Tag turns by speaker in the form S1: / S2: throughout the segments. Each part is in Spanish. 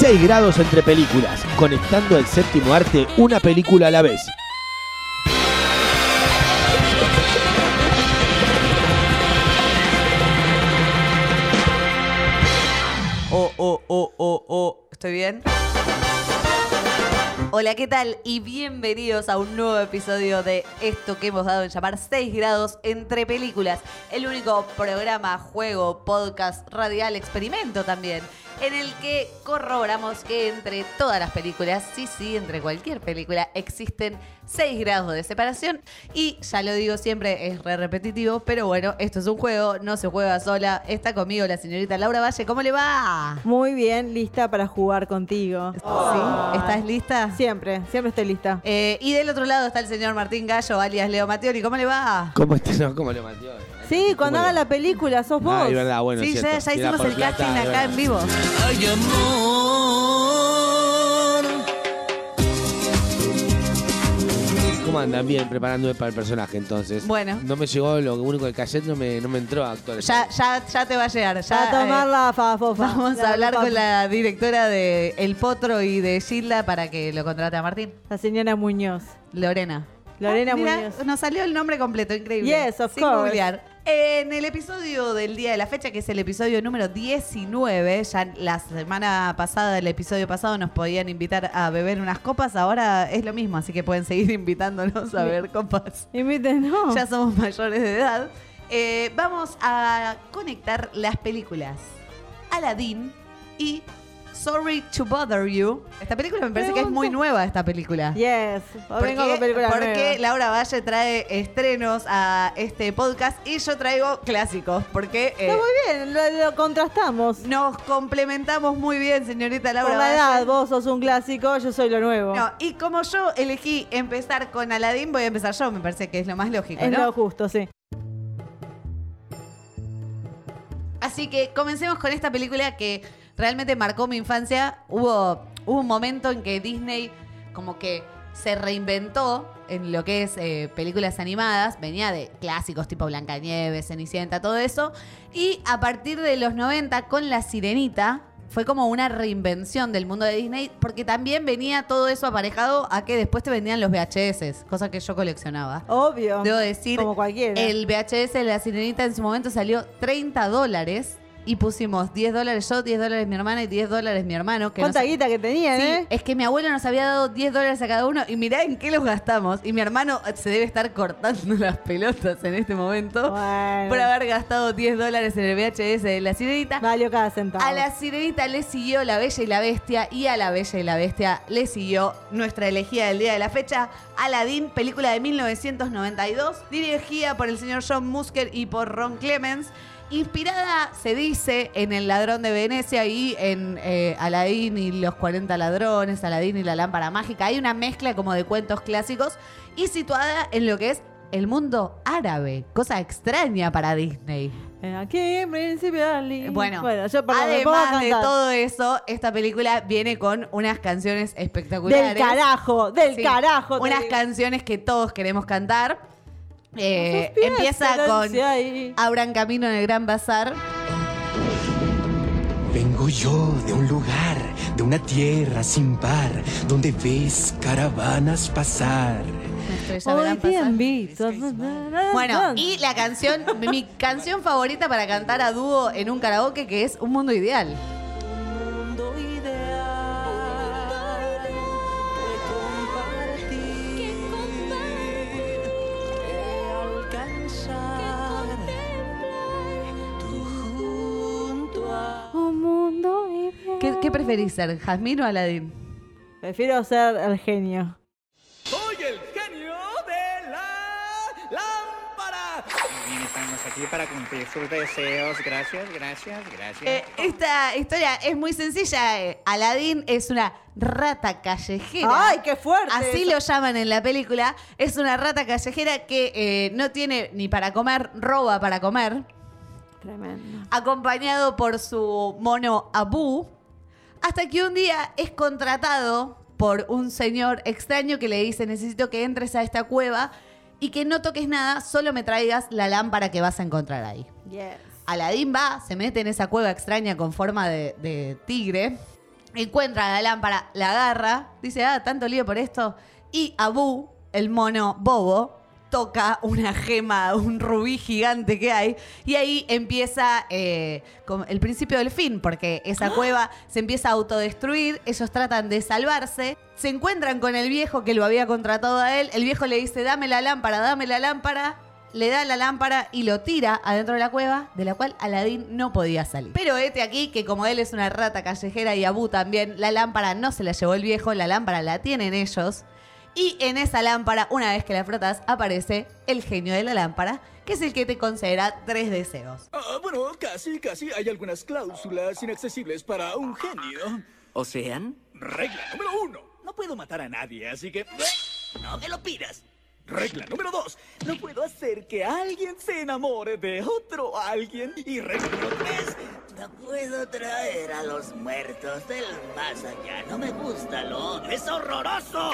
S1: 6 grados entre películas, conectando el séptimo arte una película a la vez.
S2: Oh, oh, oh, oh, oh. ¿Estoy bien? Hola, ¿qué tal? Y bienvenidos a un nuevo episodio de esto que hemos dado en llamar 6 grados entre películas. El único programa, juego, podcast, radial, experimento también, en el que corroboramos que entre todas las películas, sí, sí, entre cualquier película, existen 6 grados de separación. Y ya lo digo siempre, es re repetitivo, pero bueno, esto es un juego, no se juega sola. Está conmigo la señorita Laura Valle, ¿cómo le va?
S3: Muy bien, lista para jugar contigo.
S2: ¿Sí? ¿Estás lista?
S3: Siempre, siempre estoy lista.
S2: Eh, y del otro lado está el señor Martín Gallo, alias Leo Mattioli. ¿Cómo le va?
S1: ¿Cómo está? No, ¿cómo le metió?
S3: Sí, cuando haga la película, sos vos.
S1: Ah, es verdad, bueno.
S2: sí,
S1: es
S2: ya, hicimos el
S1: plata,
S2: casting acá en vivo.
S1: ¿Cómo andan? Bien, preparándome para el personaje entonces.
S2: Bueno.
S1: No me llegó lo único del cassette, no me, no me entró a actuar.
S2: Ya, ya, ya te va a llegar. Ya,
S3: a tomar
S2: eh,
S3: la fa, fofa.
S2: Vamos
S3: La
S2: a hablar con la directora de El Potro y de Gilda para que lo contrate a Martín.
S3: La señora Muñoz.
S2: Lorena.
S3: Lorena
S2: Ah,
S3: Muñoz.
S2: Nos salió el nombre completo, increíble.
S3: Yes, of
S2: Sin
S3: course.
S2: googlear. En el episodio del día de la fecha, que es el episodio número 19, ya la semana pasada, el episodio pasado, nos podían invitar a beber unas copas, ahora es lo mismo, así que pueden seguir invitándonos a beber copas.
S3: Invítenos.
S2: Ya somos mayores de edad. Eh, vamos a conectar las películas Aladdin y Sorry to Bother You. Esta película me parece que es muy nueva, esta película.
S3: Yes.
S2: ¿Por
S3: Vengo
S2: qué?
S3: con película
S2: Porque
S3: nueva.
S2: Laura Valle trae estrenos a este podcast y yo traigo clásicos. Porque eh,
S3: Está muy bien, lo, lo contrastamos.
S2: nos complementamos muy bien, señorita Laura
S3: Por la
S2: Valle.
S3: edad, vos sos un clásico, yo soy lo nuevo.
S2: No, y como yo elegí empezar con Aladdin, voy a empezar yo. Me parece que es lo más lógico,
S3: es
S2: ¿no?
S3: lo justo, sí.
S2: Así que comencemos con esta película que realmente marcó mi infancia. Hubo, hubo un momento en que Disney como que se reinventó en lo que es eh, películas animadas. Venía de clásicos tipo Blancanieves, Cenicienta, todo eso. Y a partir de los 90 con La Sirenita fue como una reinvención del mundo de Disney porque también venía todo eso aparejado a que después te vendían los VHS, cosa que yo coleccionaba.
S3: Obvio.
S2: Debo decir,
S3: Como cualquiera.
S2: el VHS de la sirenita en su momento salió 30 dólares y pusimos 10 dólares yo, 10 dólares mi hermana y 10 dólares mi hermano. Que
S3: ¿Cuánta guita que tenían,
S2: Sí,
S3: eh?
S2: es que mi abuelo nos había dado 10 dólares a cada uno y mirá en qué los gastamos. Y mi hermano se debe estar cortando las pelotas en este momento
S3: Bueno.
S2: por haber gastado 10 dólares en el VHS de la sirenita.
S3: Valió cada centavo.
S2: A la sirenita le siguió La Bella y la Bestia y a La Bella y la Bestia le siguió nuestra elegida del día de la fecha, Aladdin, película de 1992, dirigida por el señor John Musker y por Ron Clemens. Inspirada, se dice, en El ladrón de Venecia y en eh, Aladdin y los 40 ladrones, Aladdin y la lámpara mágica. Hay una mezcla como de cuentos clásicos y situada en lo que es el mundo árabe, cosa extraña para Disney.
S3: Eh, Aquí en Príncipe Ali.
S2: Bueno,
S3: bueno yo
S2: además de todo eso, esta película viene con unas canciones espectaculares.
S3: Del carajo, del
S2: Sí,
S3: carajo.
S2: Unas
S3: digo.
S2: canciones que todos queremos cantar. Eh,
S3: pies
S2: empieza con
S3: ahí.
S2: Abran Camino en el Gran Bazar.
S4: Vengo yo de un lugar, de una tierra sin par, donde ves caravanas pasar.
S3: Hoy invito.
S2: Bueno, y la canción, mi canción favorita para cantar a dúo en un karaoke, que es Un Mundo Ideal. ¿Qué, ¿Qué preferís ser, Jazmín o Aladín?
S3: Prefiero ser el genio.
S5: Soy el genio de la lámpara.
S6: Bien, estamos aquí para cumplir sus deseos. Gracias, gracias, gracias.
S2: Eh, esta historia es muy sencilla. eh. Aladín es una rata callejera.
S3: ¡Ay, qué fuerte!
S2: Así
S3: eso.
S2: lo llaman en la película. Es una rata callejera que eh, no tiene ni para comer, roba para comer.
S3: Tremendo.
S2: acompañado por su mono Abu, hasta que un día es contratado por un señor extraño que le dice, necesito que entres a esta cueva y que no toques nada, solo me traigas la lámpara que vas a encontrar ahí.
S3: Yes.
S2: Aladín va, se mete en esa cueva extraña con forma de, de tigre, encuentra la lámpara, la agarra, dice, ah, tanto lío por esto, y Abu, el mono bobo, toca una gema, un rubí gigante que hay, y ahí empieza eh, el principio del fin, porque esa cueva se empieza a autodestruir, ellos tratan de salvarse, se encuentran con el viejo que lo había contratado a él, el viejo le dice, dame la lámpara, dame la lámpara, le da la lámpara y lo tira adentro de la cueva, de la cual Aladín no podía salir. Pero este aquí, que como él es una rata callejera y Abu también, la lámpara no se la llevó el viejo, la lámpara la tienen ellos. Y en esa lámpara, una vez que la frotas, aparece el genio de la lámpara, que es el que te concederá tres deseos.
S5: Ah, bueno, casi, casi hay algunas cláusulas inaccesibles para un genio.
S7: ¿O sean?
S5: Regla número uno. No puedo matar a nadie, así que... No me lo pidas. Regla número dos. No puedo hacer que alguien se enamore de otro alguien. Y regla número tres. No puedo traer a los muertos del más allá. No me gusta lo. ¡Es horroroso!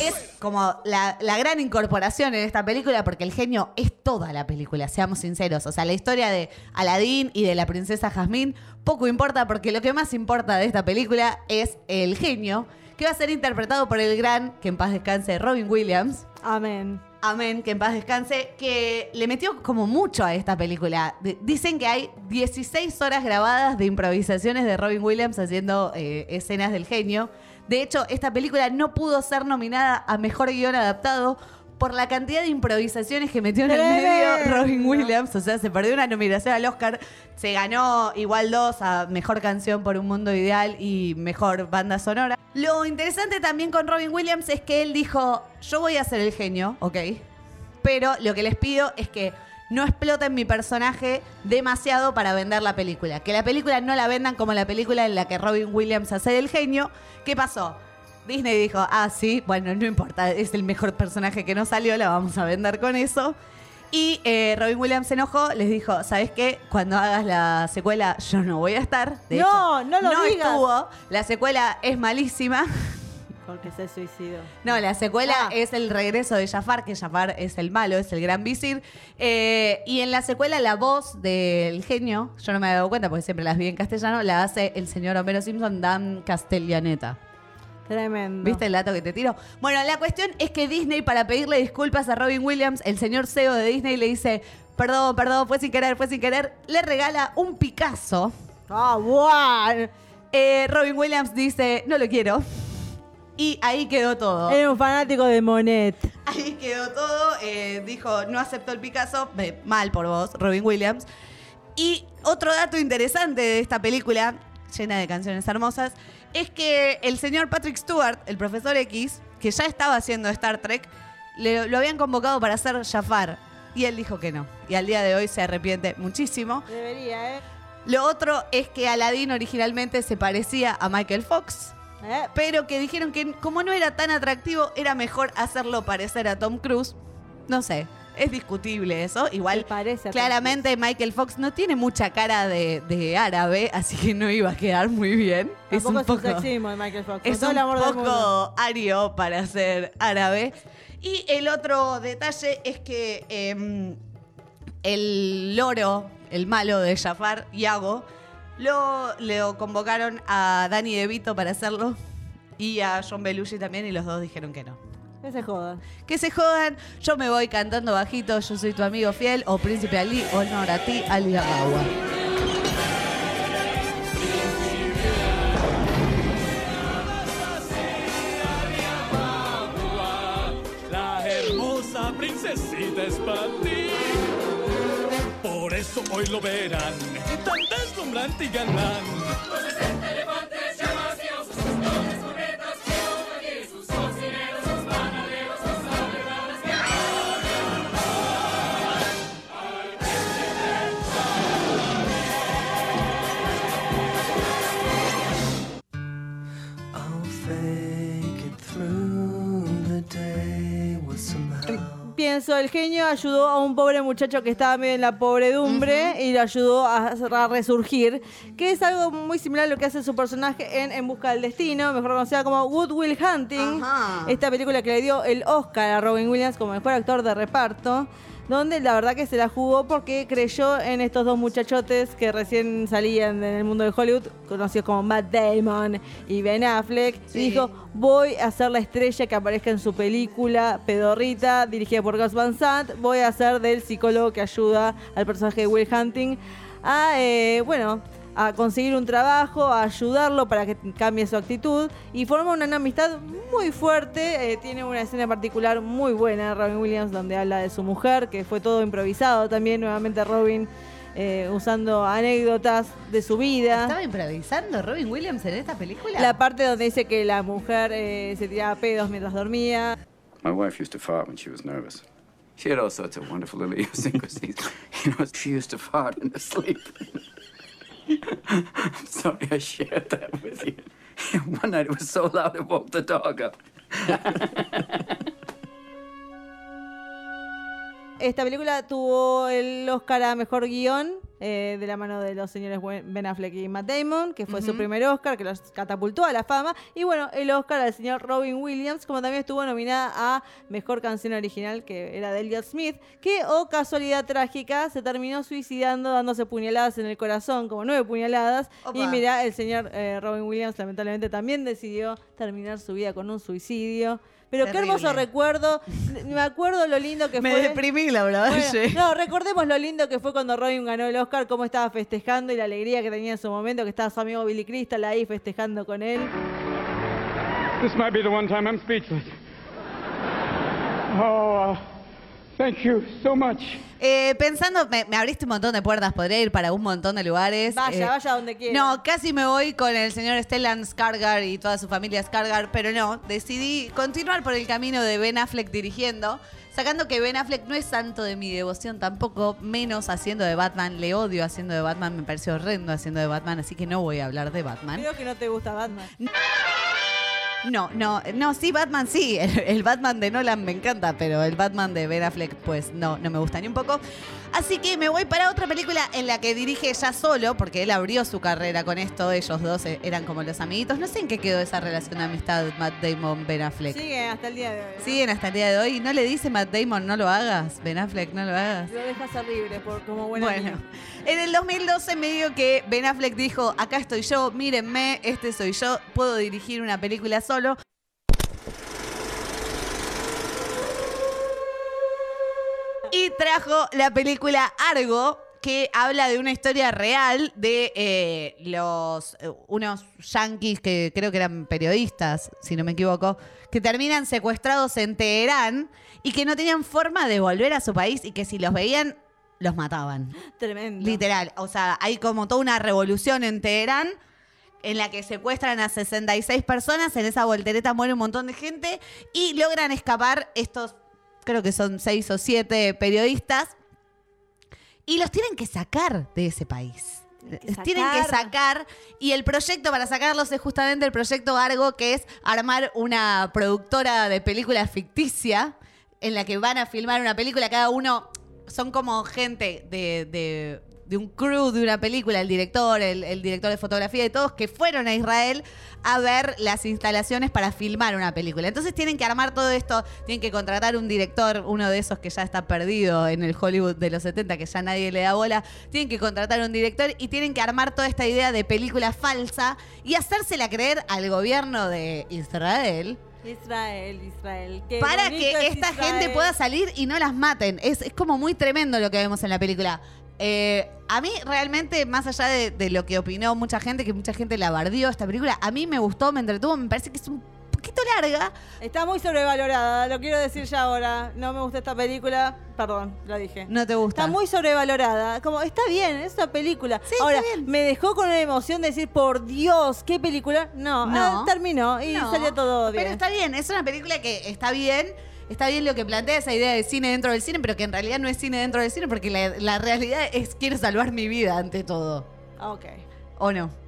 S2: Es como la, la gran incorporación en esta película, porque el genio es toda la película, seamos sinceros. O sea, la historia de Aladín y de la princesa Jazmín poco importa, porque lo que más importa de esta película es el genio, que va a ser interpretado por el gran, que en paz descanse, Robin Williams.
S3: Amén.
S2: Amén, que en paz descanse, que le metió como mucho a esta película. D- Dicen que hay 16 horas grabadas de improvisaciones de Robin Williams haciendo eh, escenas del genio. De hecho, esta película no pudo ser nominada a Mejor Guión Adaptado por la cantidad de improvisaciones que metió en el medio. Robin Williams. O sea, se perdió una nominación al Oscar. Se ganó igual dos a Mejor Canción por un Mundo Ideal y Mejor Banda Sonora. Lo interesante también con Robin Williams es que él dijo, yo voy a ser el genio, ok. Pero lo que les pido es que no exploten mi personaje demasiado para vender la película. Que la película no la vendan como la película en la que Robin Williams hace del genio. ¿Qué pasó? Disney dijo, ah, sí, bueno, no importa, es el mejor personaje que no salió, la vamos a vender con eso. Y eh, Robin Williams se enojó, les dijo, ¿sabes qué? Cuando hagas la secuela yo no voy a estar. De
S3: No,
S2: hecho,
S3: no lo
S2: no
S3: digas.
S2: estuvo. La secuela es malísima.
S3: Porque se suicidó.
S2: No, la secuela
S3: Ah.
S2: es el regreso de Jafar, que Jafar es el malo, es el gran visir. Eh, y en la secuela la voz del genio, yo no me había dado cuenta porque siempre las vi en castellano, la hace el señor Homero Simpson, Dan Castellaneta.
S3: Tremendo.
S2: ¿Viste el dato que te tiro? Bueno, la cuestión es que Disney, para pedirle disculpas a Robin Williams, el señor CEO de Disney le dice, perdón, perdón, fue sin querer, fue sin querer, le regala un Picasso.
S3: Ah, guau.
S2: Eh, Robin Williams dice, no lo quiero. Y ahí quedó todo.
S3: Era un fanático de Monet.
S2: Ahí quedó todo. eh, dijo, no aceptó el Picasso. Ve, mal por vos, Robin Williams. Y otro dato interesante de esta película, llena de canciones hermosas, es que el señor Patrick Stewart, el profesor X, que ya estaba haciendo Star Trek, le- lo habían convocado para hacer Jafar. Y él dijo que no. Y al día de hoy se arrepiente muchísimo.
S3: Debería, ¿eh?
S2: Lo otro es que Aladdin originalmente se parecía a Michael Fox
S3: ¿Eh?
S2: pero que dijeron que como no era tan atractivo, era mejor hacerlo parecer a Tom Cruise. No sé, es discutible eso. Igual,
S3: parece
S2: claramente Michael Fox no tiene mucha cara de, de árabe, así que no iba a quedar muy bien. Es
S3: Tampoco
S2: un
S3: es un
S2: poco,
S3: de Michael Fox.
S2: es un poco ario para ser árabe. Y el otro detalle es que em, el loro, el malo de Jafar, Iago, lo, lo convocaron a Danny DeVito para hacerlo y a John Belushi también y los dos dijeron que no.
S3: Que se joda.
S2: Que se jodan, yo me voy cantando bajito, yo soy tu amigo fiel, o Príncipe Ali, honor a ti, Ali Agua.
S5: La hermosa princesita es para ti. Por eso hoy lo verán, tan deslumbrante y galán.
S3: El genio ayudó a un pobre muchacho que estaba medio en la pobredumbre y lo ayudó a, a resurgir, que es algo muy similar a lo que hace su personaje en En Busca del Destino, mejor conocida como Good Will Hunting,
S2: Ajá.
S3: esta película que le dio el Oscar a Robin Williams como mejor actor de reparto. Donde la verdad que se la jugó porque creyó en estos dos muchachotes que recién salían en el mundo de Hollywood, conocidos como Matt Damon y Ben Affleck.
S2: Sí.
S3: Y dijo, voy a ser la estrella que aparezca en su película Pedorrita, dirigida por Gus Van Sant. Voy a ser del psicólogo que ayuda al personaje de Will Hunting a, eh, bueno, a conseguir un trabajo, a ayudarlo para que cambie su actitud y forma una amistad muy fuerte. eh, tiene una escena particular muy buena, Robin Williams, donde habla de su mujer, que fue todo improvisado también, nuevamente Robin eh, usando anécdotas de su vida.
S2: ¿Estaba improvisando Robin Williams en esta película?
S3: La parte donde dice que la mujer eh, se tiraba pedos mientras dormía.
S7: My wife used to fart when she was nervous. She had all sorts of wonderful little idiosyncrasies. You know, she used to fart in her sleep. Sorry I shared that with you. One night it was so loud it woke the dog up.
S3: Esta película tuvo el Oscar a Mejor Guión eh, de la mano de los señores Ben Affleck y Matt Damon, que fue su primer Oscar, que los catapultó a la fama. Y bueno, el Oscar al señor Robin Williams, como también estuvo nominada a Mejor Canción Original, que era de Elliot Smith, que, oh casualidad trágica, se terminó suicidando dándose puñaladas en el corazón, como nueve puñaladas.
S2: Opa.
S3: Y mira, el señor eh, Robin Williams lamentablemente también decidió terminar su vida con un suicidio. Pero qué hermoso recuerdo. Me acuerdo lo lindo que
S2: Me
S3: fue.
S2: deprimí, la verdad.
S3: Bueno,
S2: sí.
S3: no, recordemos lo lindo que fue cuando Robin ganó el Oscar, cómo estaba festejando y la alegría que tenía en su momento, que estaba su amigo Billy Crystal ahí festejando con él.
S8: This might be the one time I'm speechless. Oh, uh, thank you so much.
S2: Eh, pensando, me, me abriste un montón de puertas, podría ir para un montón de lugares.
S3: Vaya,
S2: Eh,
S3: vaya donde quiera.
S2: No, casi me voy con el señor Stellan Skarsgård y toda su familia Skarsgård, pero no, decidí continuar por el camino de Ben Affleck dirigiendo, sacando que Ben Affleck no es santo de mi devoción tampoco, menos haciendo de Batman, le odio haciendo de Batman, me pareció horrendo haciendo de Batman, así que no voy a hablar de Batman.
S3: Creo que no te gusta Batman.
S2: No, no, no, sí, Batman sí. El, el Batman de Nolan me encanta, pero el Batman de Ben Affleck, pues no, no me gusta ni un poco. Así que me voy para otra película en la que dirige ya solo, porque él abrió su carrera con esto. Ellos dos eh, eran como los amiguitos. No sé en qué quedó esa relación de amistad Matt Damon-Ben Affleck.
S3: Sigue hasta el día de hoy. ¿no?
S2: Siguen hasta el día de hoy. ¿No le dice Matt Damon no lo hagas? Ben Affleck, no lo hagas.
S3: Lo deja ser libre por, como buen
S2: Bueno, en el 2012 medio que Ben Affleck dijo, acá estoy yo, mírenme, este soy yo, puedo dirigir una película solo. Y trajo la película Argo, que habla de una historia real de eh, los eh, unos yanquis que creo que eran periodistas, si no me equivoco, que terminan secuestrados en Teherán y que no tenían forma de volver a su país y que si los veían los mataban.
S3: Tremendo.
S2: Literal. O sea, hay como toda una revolución en Teherán en la que secuestran a 66 personas. En esa voltereta muere un montón de gente y logran escapar estos, creo que son seis o siete periodistas. Y los tienen que sacar de ese país.
S3: que
S2: Los tienen que
S3: sacar.
S2: Y el proyecto para sacarlos es justamente el proyecto Argo, que es armar una productora de películas ficticia en la que van a filmar una película. Cada uno son como gente de, de- de un crew de una película, el director, el, el director de fotografía y todos, que fueron a Israel a ver las instalaciones para filmar una película. Entonces tienen que armar todo esto, tienen que contratar un director, uno de esos que ya está perdido en el Hollywood de los 70, que ya nadie le da bola, tienen que contratar un director y tienen que armar toda esta idea de película falsa y hacérsela creer al gobierno de Israel
S3: Israel, Israel. Qué
S2: para que
S3: es
S2: esta
S3: Israel.
S2: gente pueda salir y no las maten. Es, es como muy tremendo lo que vemos en la película. Eh, a mí realmente, más allá de, de lo que opinó mucha gente, que mucha gente la bardió esta película, a mí me gustó, me entretuvo, me parece que es un poquito larga.
S3: Está muy sobrevalorada, lo quiero decir ya ahora. No me gusta esta película. Perdón, lo dije.
S2: No te gusta.
S3: Está muy sobrevalorada. Como, está bien, es una película.
S2: Sí, está
S3: Ahora,
S2: bien.
S3: me dejó con una emoción de decir, por Dios, qué película. No,
S2: No.
S3: ah, terminó y
S2: No,
S3: salió todo bien.
S2: Pero está bien, es una película que está bien. Está bien lo que plantea esa idea de cine dentro del cine, pero que en realidad no es cine dentro del cine, porque la, la realidad es quiero salvar mi vida ante todo.
S3: Ok.
S2: ¿O no?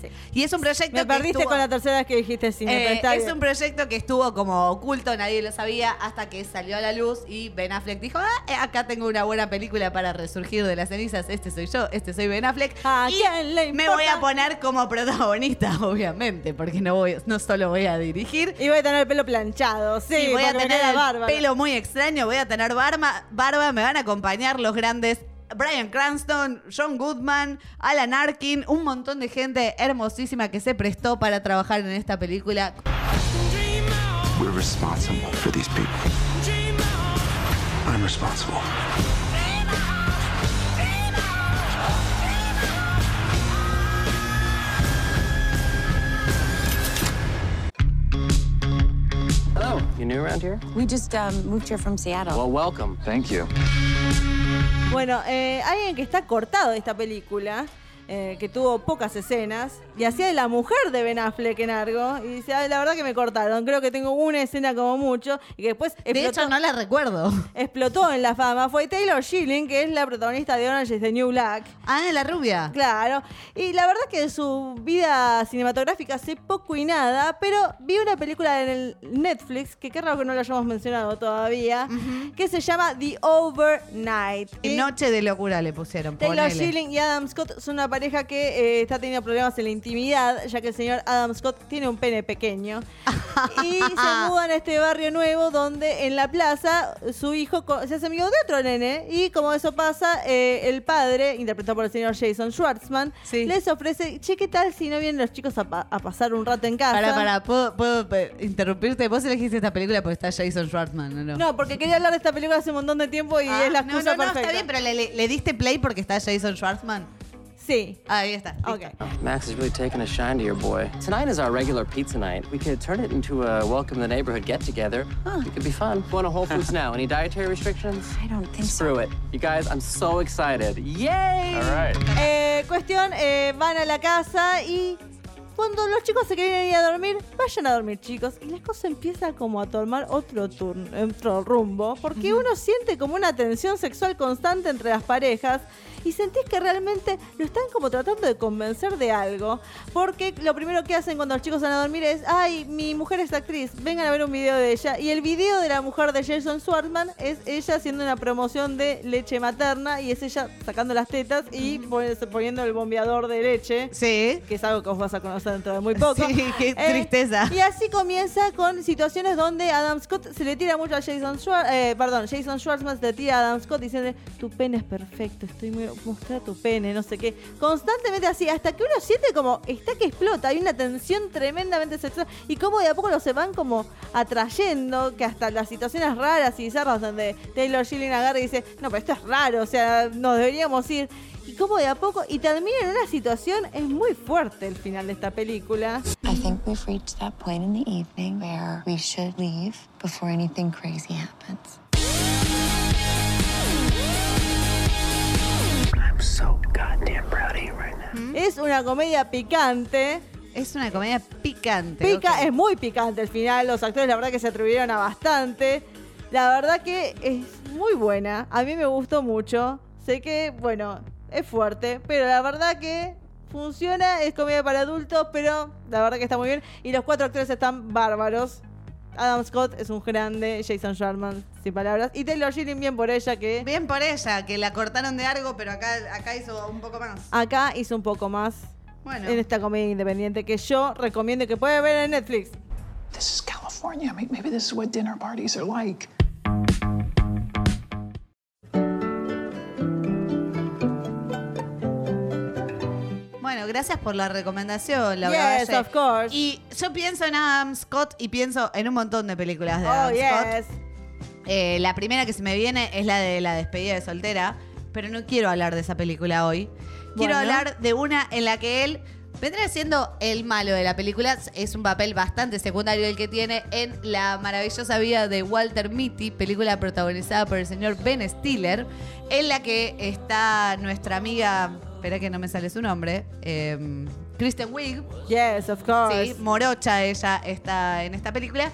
S3: Sí.
S2: Y es un proyecto
S3: Me
S2: que
S3: perdiste
S2: estuvo-
S3: con la tercera vez que dijiste cine,
S2: Eh,
S3: pero está
S2: es
S3: bien.
S2: un proyecto que estuvo como oculto, nadie lo sabía, hasta que salió a la luz y Ben Affleck dijo, ah, eh, acá tengo una buena película para resurgir de las cenizas, este soy yo, este soy Ben Affleck.
S3: ¿A
S2: y
S3: quién le
S2: me voy a poner como protagonista, obviamente, porque no, voy, no solo voy a dirigir.
S3: Y voy a tener el pelo planchado, sí,
S2: voy a tener el pelo muy extraño, voy a tener barba, barba, me van a acompañar los grandes Brian Cranston, John Goodman, Alan Arkin, un montón de gente hermosísima que se prestó para trabajar en esta película.
S9: We're responsible for these people. I'm responsible.
S10: Hello, you new around here?
S11: We just um, moved here from Seattle.
S10: Well, welcome. Thank you.
S3: Bueno, eh, alguien que está cortado de esta película, eh, que tuvo pocas escenas, y hacía de la mujer de Ben Affleck en algo, y dice, "Ay, la verdad que me cortaron, creo que tengo una escena como mucho, y que después
S2: De hecho, no la recuerdo.
S3: explotó en la fama, fue Taylor Schilling, que es la protagonista de Orange is the New Black.
S2: Ah, la rubia.
S3: Claro, y la verdad que de su vida cinematográfica sé poco y nada, pero vi una película en el Netflix, que qué raro que no la hayamos mencionado todavía, que se llama The Overnight. Y-
S2: Noche de locura le pusieron.
S3: Taylor
S2: ponele.
S3: Schilling y Adam Scott son una pareja que eh, está teniendo problemas en la intimidad, ya que el señor Adam Scott tiene un pene pequeño. y se mudan a este barrio nuevo donde en la plaza su hijo se hace amigo de otro nene. Y como eso pasa, eh, el padre, interpretado por el señor Jason Schwartzman, les ofrece, che, ¿qué tal si no vienen los chicos a, pa- a pasar un rato en casa?
S2: Para, para, ¿puedo, puedo, interrumpirte? Vos elegiste esta película porque está Jason Schwartzman, ¿o no?
S3: No, porque quería hablar de esta película hace un montón de tiempo y
S2: Ah,
S3: es la
S2: no,
S3: excusa
S2: no, no,
S3: perfecta.
S2: está bien, pero le, le- le diste play porque está Jason Schwartzman.
S3: Sí.
S2: Ahí está.
S3: Ok.
S10: Max is really taking a shine to your boy. Tonight is our regular pizza night. We could turn it into a welcome the neighborhood get together. It could be fun. Going to Whole Foods now. Any dietary restrictions?
S11: I don't think so.
S10: Screw it. You guys, I'm so excited. Yay! All right.
S3: Eh, cuestión, eh, van a la casa y cuando los chicos se quieren ir a dormir, vayan a dormir chicos. Y la cosa empieza como a tomar otro turno, otro rumbo, porque uno siente como una tensión sexual constante entre las parejas y sentís que realmente lo están como tratando de convencer de algo. Porque lo primero que hacen cuando los chicos van a dormir es, ay, mi mujer es actriz, vengan a ver un video de ella. Y el video de la mujer de Jason Schwartzman es ella haciendo una promoción de leche materna y es ella sacando las tetas y pon- poniendo el bombeador de leche.
S2: Sí.
S3: Que es algo que vos vas a conocer dentro de muy poco.
S2: Sí, qué
S3: Eh,
S2: tristeza.
S3: Y así comienza con situaciones donde Adam Scott se le tira mucho a Jason Schwartzman, perdón, Jason Schwartzman se le tira a Adam Scott diciendo, tu pene es perfecto, estoy muy, mostrar tu pene, no sé qué. Constantemente así, hasta que uno siente como, está que explota, hay una tensión tremendamente sexual y como de a poco lo se van como atrayendo, que hasta las situaciones raras y bizarras donde Taylor Schilling agarra y dice, no, pero esto es raro, o sea, nos deberíamos ir. Y como de a poco, y termina en una situación, es muy fuerte el final de esta película.
S11: I think we've reached that point in the evening where we should leave before anything crazy happens.
S9: I'm so goddamn proud of you right now.
S3: Es una comedia picante.
S2: Es una comedia picante.
S3: Pica, es muy picante el final. Los actores, la verdad, que se atribuyeron a bastante. La verdad que es muy buena. A mí me gustó mucho. Sé que, bueno, es fuerte, pero la verdad que funciona. Es comedia para adultos, pero la verdad que está muy bien. Y los cuatro actores están bárbaros. Adam Scott es un grande, Jason Sharman, sin palabras. Y Taylor Schilling, bien por ella, que
S2: Bien por ella, que la cortaron de algo, pero acá, acá hizo un poco más.
S3: acá hizo un poco más
S2: Bueno.
S3: en esta comedia independiente que yo recomiendo que puede ver en Netflix.
S12: This is California. May- Maybe this is what dinner parties are like.
S2: Gracias por la recomendación, la
S3: Yes, of course.
S2: Y yo pienso en Adam Scott y pienso en un montón de películas de
S3: Oh,
S2: Adam
S3: yes.
S2: Scott. Eh, la primera que se me viene es la de la despedida de soltera, pero no quiero hablar de esa película hoy. Quiero
S3: Bueno.
S2: hablar de una en la que él vendría siendo el malo de la película. Es un papel bastante secundario el que tiene en La maravillosa vida de Walter Mitty, película protagonizada por el señor Ben Stiller, en la que está nuestra amiga, espera que no me sale su nombre, eh, Kristen Wiig.
S3: Yes, of course.
S2: Sí, morocha ella está en esta película.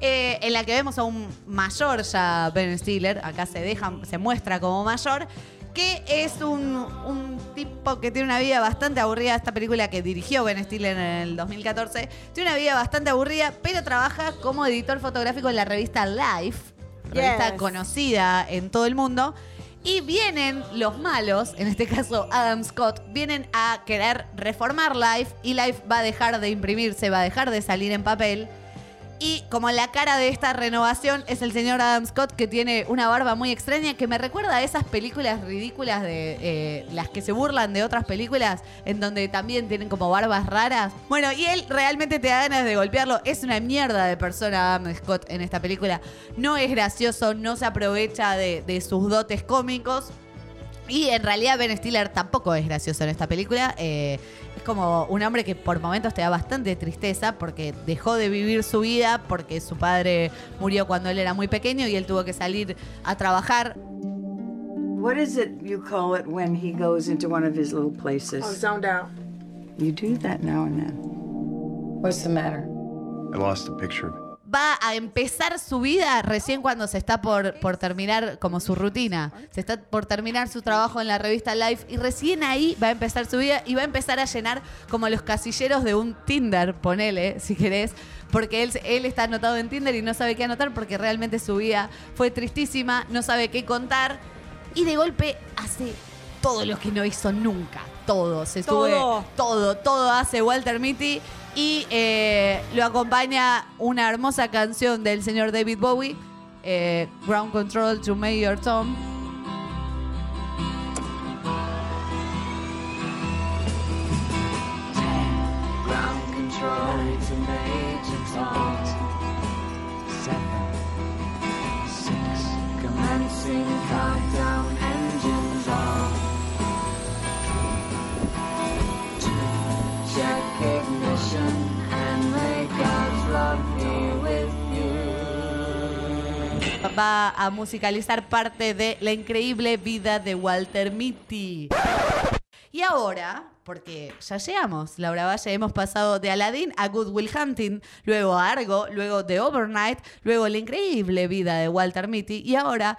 S2: eh, en la que vemos a un mayor ya Ben Stiller, acá se deja, se muestra como mayor, que es un, un tipo que tiene una vida bastante aburrida. Esta película que dirigió Ben Stiller en el 2014 tiene una vida bastante aburrida, pero trabaja como editor fotográfico en la revista Life, revista conocida en todo el mundo. Y vienen los malos, en este caso Adam Scott, vienen a querer reformar Life y Life va a dejar de imprimirse, va a dejar de salir en papel. Y como la cara de esta renovación es el señor Adam Scott que tiene una barba muy extraña que me recuerda a esas películas ridículas de eh, las que se burlan de otras películas en donde también tienen como barbas raras. Bueno, y él realmente te da ganas de golpearlo. Es una mierda de persona Adam Scott en esta película. No es gracioso, no se aprovecha de, de sus dotes cómicos. Y en realidad Ben Stiller tampoco es gracioso en esta película. Eh, es como un hombre que por momentos te da bastante tristeza porque dejó de vivir su vida porque su padre murió cuando él era muy pequeño y él tuvo que salir a trabajar.
S13: What is it you call it when he goes into one of his little places?
S14: Oh, zoned out.
S13: You do that now and then. What's the matter?
S15: I lost a picture of it.
S2: Va a empezar su vida recién cuando se está por, por terminar como su rutina. Se está por terminar su trabajo en la revista Life y recién ahí va a empezar su vida y va a empezar a llenar como los casilleros de un Tinder, ponele, si querés. Porque él, él está anotado en Tinder y no sabe qué anotar porque realmente su vida fue tristísima, no sabe qué contar y de golpe hace todo lo que no hizo nunca. Todo,
S3: Todo.
S2: todo, todo hace Walter Mitty y eh, lo acompaña una hermosa canción del señor David Bowie, eh, Ground Control to Mayor Tom. Va a musicalizar parte de la increíble vida de Walter Mitty. Y ahora, porque ya llegamos, Laura Valle, hemos pasado de Aladdin a Good Will Hunting, luego a Argo, luego de Overnight, luego la increíble vida de Walter Mitty y ahora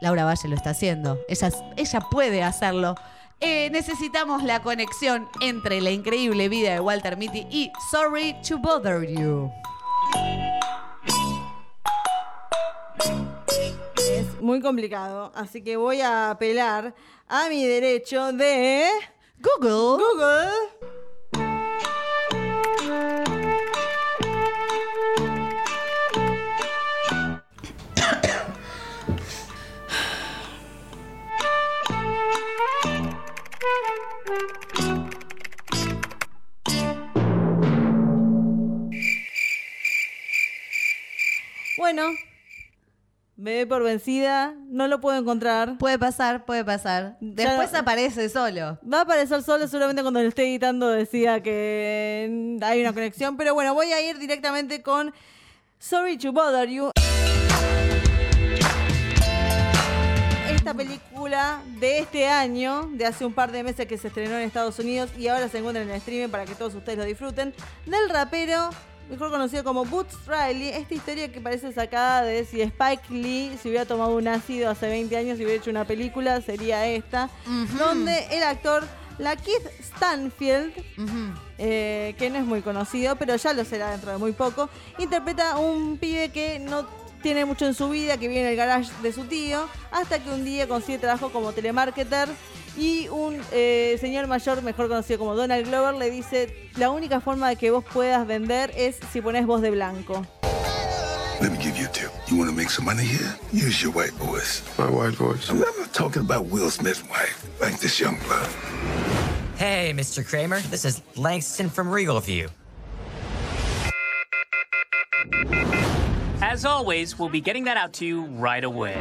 S2: Laura Valle lo está haciendo. Ella, ella puede hacerlo. Eh, necesitamos la conexión entre la increíble vida de Walter Mitty y Sorry to Bother You.
S3: Muy complicado, así que voy a apelar a mi derecho de
S2: Google.
S3: Google. Bueno, me doy por vencida, no lo puedo encontrar.
S2: Puede pasar, puede pasar. Después aparece solo.
S3: Va a aparecer solo, seguramente cuando lo esté editando decía que hay una conexión. Pero bueno, voy a ir directamente con Sorry to Bother You. Esta película de este año, de hace un par de meses que se estrenó en Estados Unidos y ahora se encuentra en el streaming para que todos ustedes lo disfruten, del rapero mejor conocido como Boots Riley, esta historia que parece sacada de si Spike Lee se hubiera tomado un ácido hace 20 años y hubiera hecho una película, sería esta, donde el actor Lakeith Stanfield, eh, que no es muy conocido, pero ya lo será dentro de muy poco, interpreta a un pibe que no tiene mucho en su vida, que vive en el garage de su tío, hasta que un día consigue trabajo como telemarketer y un eh, señor mayor, mejor conocido como Donald Glover, le dice, la única forma de que vos puedas vender es si pones voz de blanco.
S16: Let me give you a tip. You want to make some money here? Use your white voice. My white voice? I'm not talking about Will Smith's wife, like this young blood.
S17: Hey, Mr. Kramer. This is Langston from Regal View.
S18: As always, we'll be getting that out to you right away.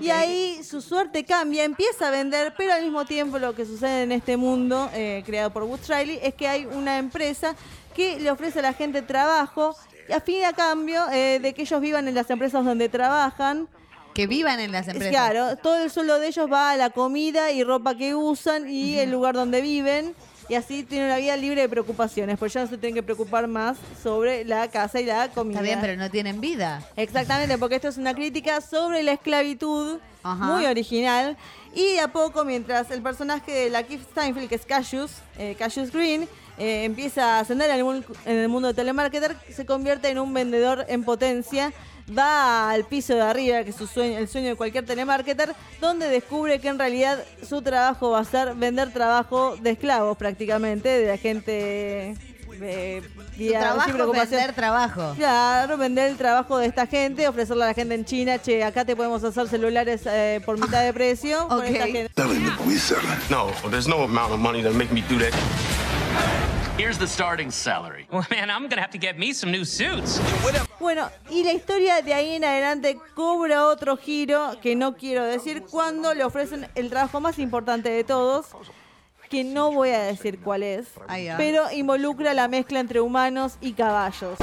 S3: Y ahí su suerte cambia, empieza a vender, pero al mismo tiempo lo que sucede en este mundo eh, creado por Boots Riley es que hay una empresa que le ofrece a la gente trabajo a fin y a cambio eh, de que ellos vivan en las empresas donde trabajan.
S2: Que vivan en las empresas.
S3: Claro, todo el sueldo de ellos va a la comida y ropa que usan y el lugar donde viven. Y así tiene una vida libre de preocupaciones, pues ya no se tienen que preocupar más sobre la casa y la comida.
S2: Está bien, pero no tienen vida.
S3: Exactamente, porque esto es una crítica sobre la esclavitud,
S2: Ajá.
S3: muy original. Y de a poco, mientras el personaje de la Keith Steinfeld, que es Cassius, eh, Cassius Green, eh, empieza a ascender en el, en el mundo de telemarketer, se convierte en un vendedor en potencia. Va al piso de arriba, que es su sueño, el sueño de cualquier telemarketer, donde descubre que en realidad su trabajo va a ser vender trabajo de esclavos prácticamente, de la gente de
S2: Su
S3: vía-
S2: trabajo vender trabajo.
S3: Claro, vender el trabajo de esta gente, ofrecerle a la gente en China, che, acá te podemos hacer celulares eh, por mitad de precio. con esta gente.
S9: No, there's no amount of money that make me do that.
S18: Here's the starting salary. Well, man, I'm gonna have to get me some new suits.
S3: Bueno, y la historia de ahí en adelante cobra otro giro que no quiero decir cuando le ofrecen el trabajo más importante de todos, que no voy a decir cuál es, pero involucra la mezcla entre humanos y caballos.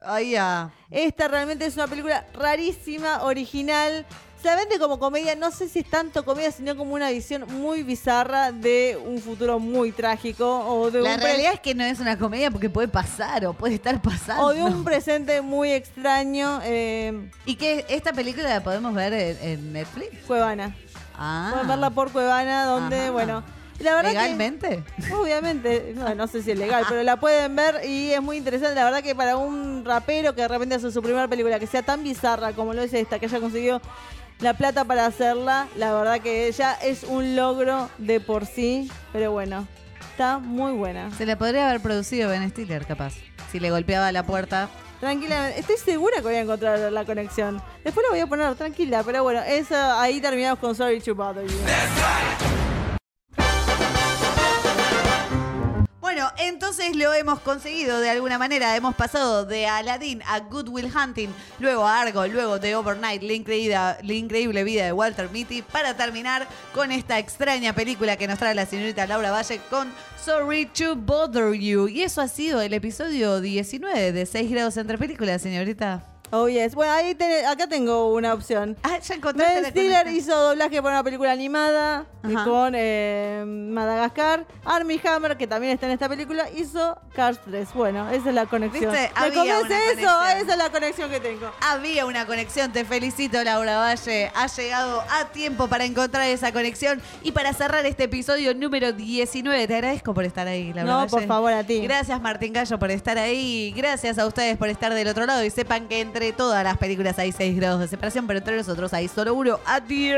S2: Ay, ya.
S3: Esta realmente es una película rarísima, original. Se vende como comedia, no sé si es tanto comedia, sino como una visión muy bizarra de un futuro muy trágico o de
S2: La
S3: un
S2: realidad es que no es una comedia porque puede pasar o puede estar pasando.
S3: o de un presente muy extraño. eh,
S2: ¿Y que esta película la podemos ver en, en Netflix?
S3: Cuevana.
S2: Ah.
S3: Pueden verla por Cuevana, donde,
S2: Ajá.
S3: bueno. La verdad que-
S2: ¿Legalmente?
S3: obviamente, no, no sé si es legal, pero la pueden ver y es muy interesante. La verdad que para un rapero que de repente hace su primera película que sea tan bizarra como lo es esta, que haya conseguido la plata para hacerla, la verdad que ya es un logro de por sí. Pero bueno, está muy buena.
S2: Se la podría haber producido Ben Stiller, capaz. Si le golpeaba la puerta.
S3: Tranquilamente, estoy segura que voy a encontrar la conexión. Después la voy a poner tranquila, pero bueno, eso ahí terminamos con Sorry to Bother You.
S2: Bueno, entonces lo hemos conseguido de alguna manera. Hemos pasado de Aladdin a Good Will Hunting, luego a Argo, luego de Overnight, la increíble, la increíble vida de Walter Mitty, para terminar con esta extraña película que nos trae la señorita Laura Valle con Sorry to Bother You. Y eso ha sido el episodio 19 de 6 grados entre películas, señorita.
S3: Oh, yes. Bueno, ahí acá tengo una opción.
S2: Ah, ya encontraste
S3: Ben Stiller hizo doblaje para una película animada eh,
S2: Ajá.
S3: con eh, Madagascar. Armie Hammer, que también está en esta película, hizo Cars 3. Bueno, esa es la conexión.
S2: ¿Viste?
S3: ¿Me
S2: Había una
S3: eso?
S2: conexión.
S3: Esa es la conexión que tengo.
S2: Había una conexión, te felicito Laura Valle. Has llegado a tiempo para encontrar esa conexión y para cerrar este episodio número 19. Te agradezco por estar ahí, Laura
S3: No,
S2: Valle.
S3: por favor, a ti.
S2: Gracias Martín Gallo por estar ahí. Gracias a ustedes por estar del otro lado y sepan que entre todas las películas hay 6 grados de separación, pero entre nosotros hay solo uno. Adiós.